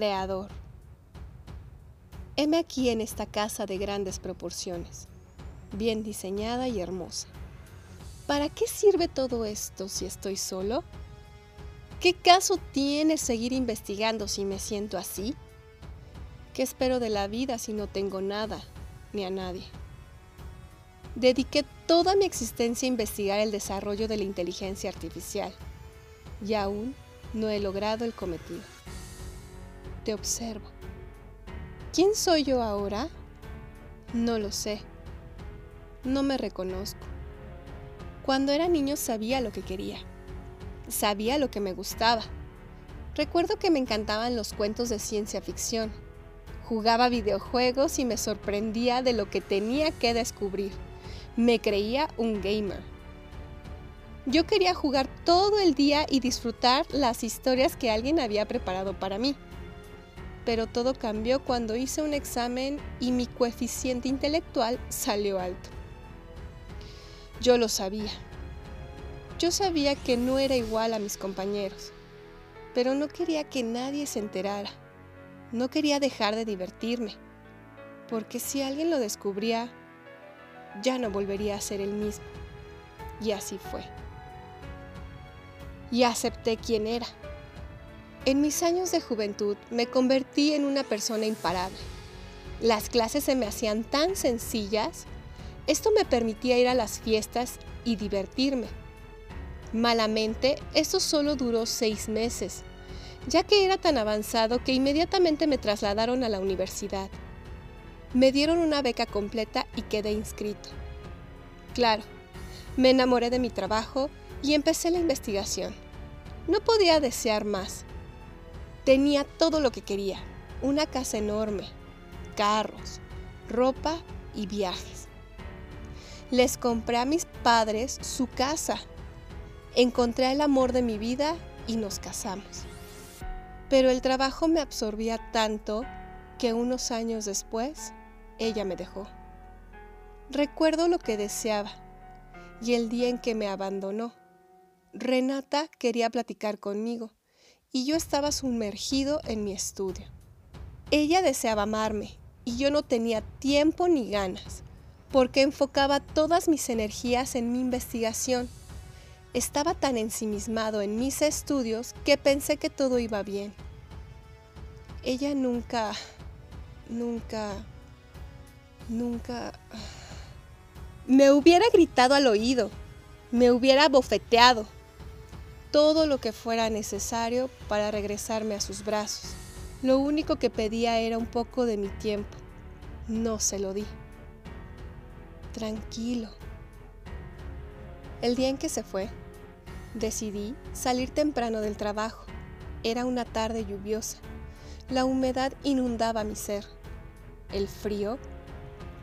creador. Heme aquí en esta casa de grandes proporciones, bien diseñada y hermosa. ¿Para qué sirve todo esto si estoy solo? ¿Qué caso tiene seguir investigando si me siento así? ¿Qué espero de la vida si no tengo nada ni a nadie? Dediqué toda mi existencia a investigar el desarrollo de la inteligencia artificial y aún no he logrado el cometido. Te observo. ¿Quién soy yo ahora? No lo sé. No me reconozco. Cuando era niño sabía lo que quería sabía lo que me gustaba. Recuerdo que me encantaban los cuentos de ciencia ficción. Jugaba videojuegos y me sorprendía de lo que tenía que descubrir. Me creía un gamer. Yo quería jugar todo el día y disfrutar las historias que alguien había preparado para mí. Pero todo cambió cuando hice un examen y mi coeficiente intelectual salió alto. Yo lo sabía yo sabía que no era igual a mis compañeros, pero no quería que nadie se enterara. No quería dejar de divertirme, porque si alguien lo descubría, ya no volvería a ser el mismo. Y así fue. Y acepté quién era. En mis años de juventud me convertí en una persona imparable. Las clases se me hacían tan sencillas. Esto me permitía ir a las fiestas y divertirme Malamente, esto solo duró seis meses, ya que era tan avanzado que inmediatamente me trasladaron a la universidad. Me dieron una beca completa y quedé inscrito. Claro, me enamoré de mi trabajo y empecé la investigación. No podía desear más. Tenía todo lo que quería, una casa enorme, carros, ropa y viajes. Les compré a mis padres su casa Encontré el amor de mi vida y nos casamos. Pero el trabajo me absorbía tanto que unos años después ella me dejó. Recuerdo lo que deseaba y el día en que me abandonó. Renata quería platicar conmigo y yo estaba sumergido en mi estudio. Ella deseaba amarme y yo no tenía tiempo ni ganas porque enfocaba todas mis energías en mi investigación estaba tan ensimismado en mis estudios que pensé que todo iba bien. Ella nunca, nunca, nunca... Me hubiera gritado al oído, me hubiera bofeteado, todo lo que fuera necesario para regresarme a sus brazos. Lo único que pedía era un poco de mi tiempo. No se lo di. Tranquilo. El día en que se fue, Decidí salir temprano del trabajo. Era una tarde lluviosa. La humedad inundaba mi ser. El frío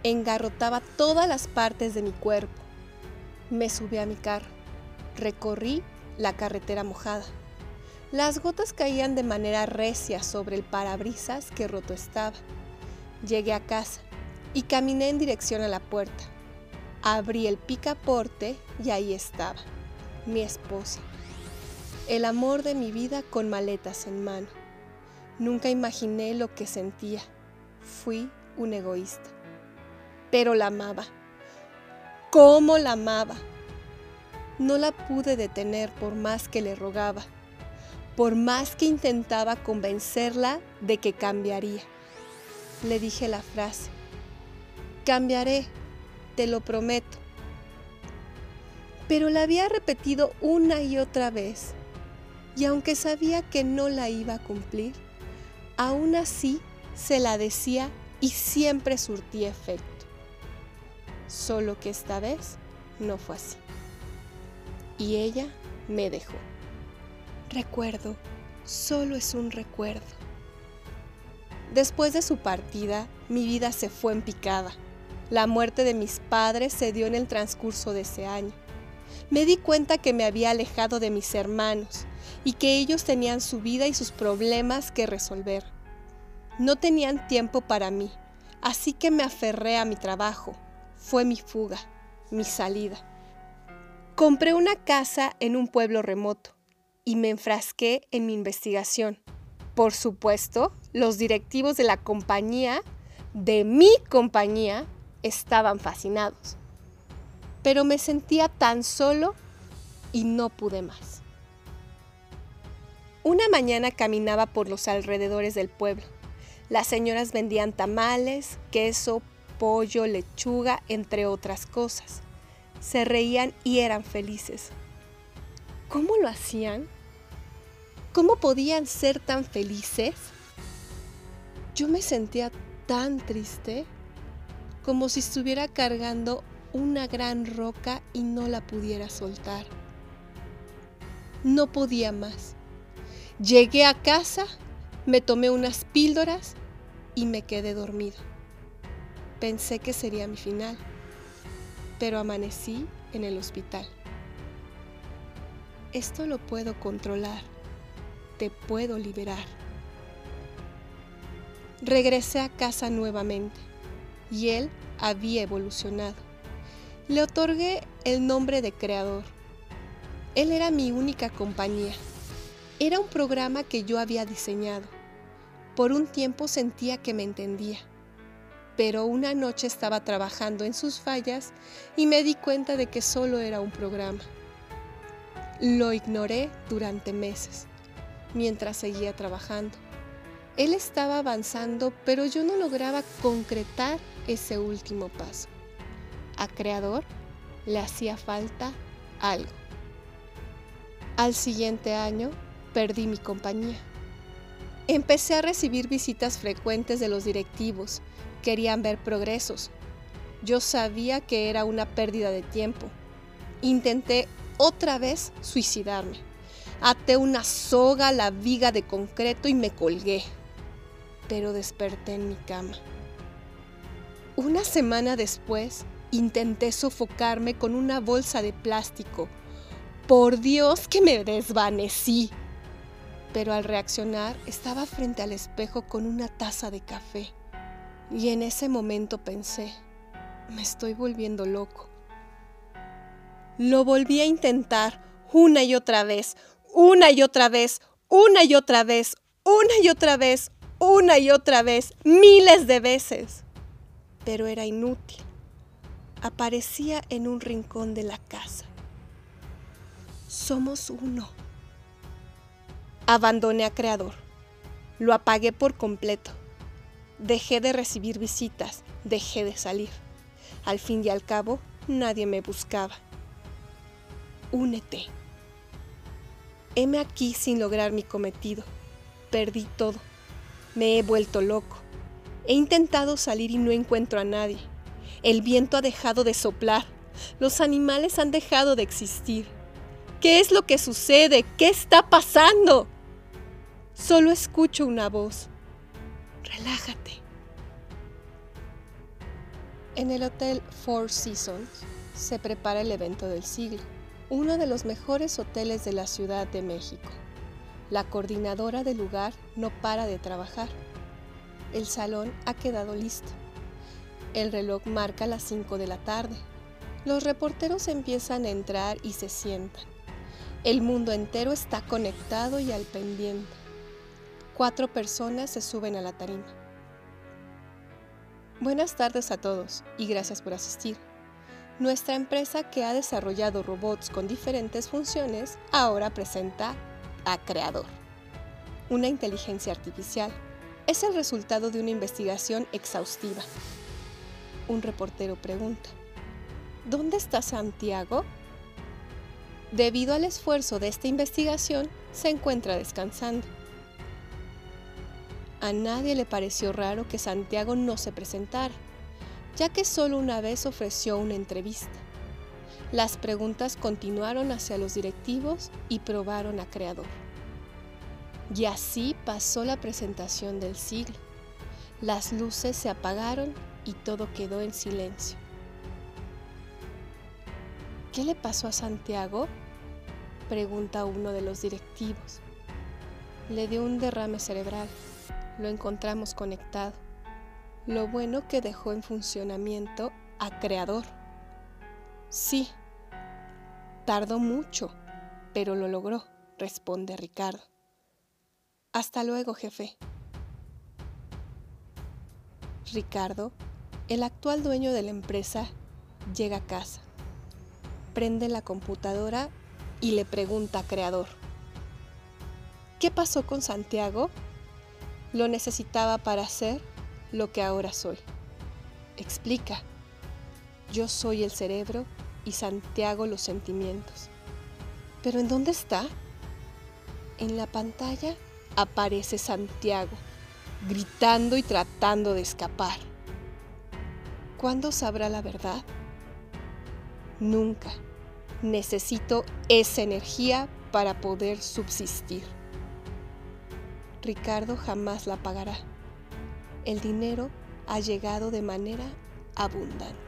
engarrotaba todas las partes de mi cuerpo. Me subí a mi carro. Recorrí la carretera mojada. Las gotas caían de manera recia sobre el parabrisas que roto estaba. Llegué a casa y caminé en dirección a la puerta. Abrí el picaporte y ahí estaba mi esposa. El amor de mi vida con maletas en mano. Nunca imaginé lo que sentía. Fui un egoísta. Pero la amaba. ¿Cómo la amaba? No la pude detener por más que le rogaba, por más que intentaba convencerla de que cambiaría. Le dije la frase, cambiaré, te lo prometo pero la había repetido una y otra vez. Y aunque sabía que no la iba a cumplir, aún así se la decía y siempre surtía efecto. Solo que esta vez no fue así. Y ella me dejó. Recuerdo, solo es un recuerdo. Después de su partida, mi vida se fue en picada. La muerte de mis padres se dio en el transcurso de ese año me di cuenta que me había alejado de mis hermanos y que ellos tenían su vida y sus problemas que resolver. No tenían tiempo para mí, así que me aferré a mi trabajo. Fue mi fuga, mi salida. Compré una casa en un pueblo remoto y me enfrasqué en mi investigación. Por supuesto, los directivos de la compañía, de mi compañía, estaban fascinados. Pero me sentía tan solo y no pude más. Una mañana caminaba por los alrededores del pueblo. Las señoras vendían tamales, queso, pollo, lechuga, entre otras cosas. Se reían y eran felices. ¿Cómo lo hacían? ¿Cómo podían ser tan felices? Yo me sentía tan triste como si estuviera cargando una gran roca y no la pudiera soltar. No podía más. Llegué a casa, me tomé unas píldoras y me quedé dormido. Pensé que sería mi final, pero amanecí en el hospital. Esto lo puedo controlar, te puedo liberar. Regresé a casa nuevamente y él había evolucionado. Le otorgué el nombre de creador. Él era mi única compañía. Era un programa que yo había diseñado. Por un tiempo sentía que me entendía, pero una noche estaba trabajando en sus fallas y me di cuenta de que solo era un programa. Lo ignoré durante meses, mientras seguía trabajando. Él estaba avanzando, pero yo no lograba concretar ese último paso. A Creador le hacía falta algo. Al siguiente año perdí mi compañía. Empecé a recibir visitas frecuentes de los directivos. Querían ver progresos. Yo sabía que era una pérdida de tiempo. Intenté otra vez suicidarme. Até una soga a la viga de concreto y me colgué pero desperté en mi cama. Una semana después, intenté sofocarme con una bolsa de plástico. Por Dios que me desvanecí. Pero al reaccionar estaba frente al espejo con una taza de café. Y en ese momento pensé, me estoy volviendo loco. Lo volví a intentar una y otra vez, una y otra vez, una y otra vez, una y otra vez, una y otra vez, miles de veces. Pero era inútil. Aparecía en un rincón de la casa. Somos uno. Abandoné a Creador. Lo apagué por completo. Dejé de recibir visitas, dejé de salir. Al fin y al cabo, nadie me buscaba. Únete. Heme aquí sin lograr mi cometido. Perdí todo me he vuelto loco. He intentado salir y no encuentro a nadie. El viento ha dejado de soplar. Los animales han dejado de existir. ¿Qué es lo que sucede? ¿Qué está pasando? Solo escucho una voz. Relájate. En el Hotel Four Seasons se prepara el evento del siglo, uno de los mejores hoteles de la Ciudad de México. La coordinadora del lugar no para de trabajar. El salón ha quedado listo. El reloj marca las 5 de la tarde. Los reporteros empiezan a entrar y se sientan. El mundo entero está conectado y al pendiente. Cuatro personas se suben a la tarima. Buenas tardes a todos y gracias por asistir. Nuestra empresa que ha desarrollado robots con diferentes funciones ahora presenta a Creador, una inteligencia artificial. Es el resultado de una investigación exhaustiva. Un reportero pregunta, ¿Dónde está Santiago? Debido al esfuerzo de esta investigación, se encuentra descansando. A nadie le pareció raro que Santiago no se presentara, ya que solo una vez ofreció una entrevista. Las preguntas continuaron hacia los directivos y probaron a Creador. Y así pasó la presentación del siglo. Las luces se apagaron y todo quedó en silencio. ¿Qué le pasó a Santiago? Pregunta uno de los directivos. Le dio un derrame cerebral. Lo encontramos conectado. Lo bueno que dejó en funcionamiento a Creador. Sí, tardó mucho, pero lo logró, responde Ricardo. Hasta luego, jefe. Ricardo, el actual dueño de la empresa, llega a casa, prende la computadora y le pregunta a Creador, ¿qué pasó con Santiago? Lo necesitaba para ser lo que ahora soy. Explica, yo soy el cerebro y Santiago los sentimientos. ¿Pero en dónde está? En la pantalla aparece Santiago, gritando y tratando de escapar. ¿Cuándo sabrá la verdad? Nunca. Necesito esa energía para poder subsistir. Ricardo jamás la pagará. El dinero ha llegado de manera abundante.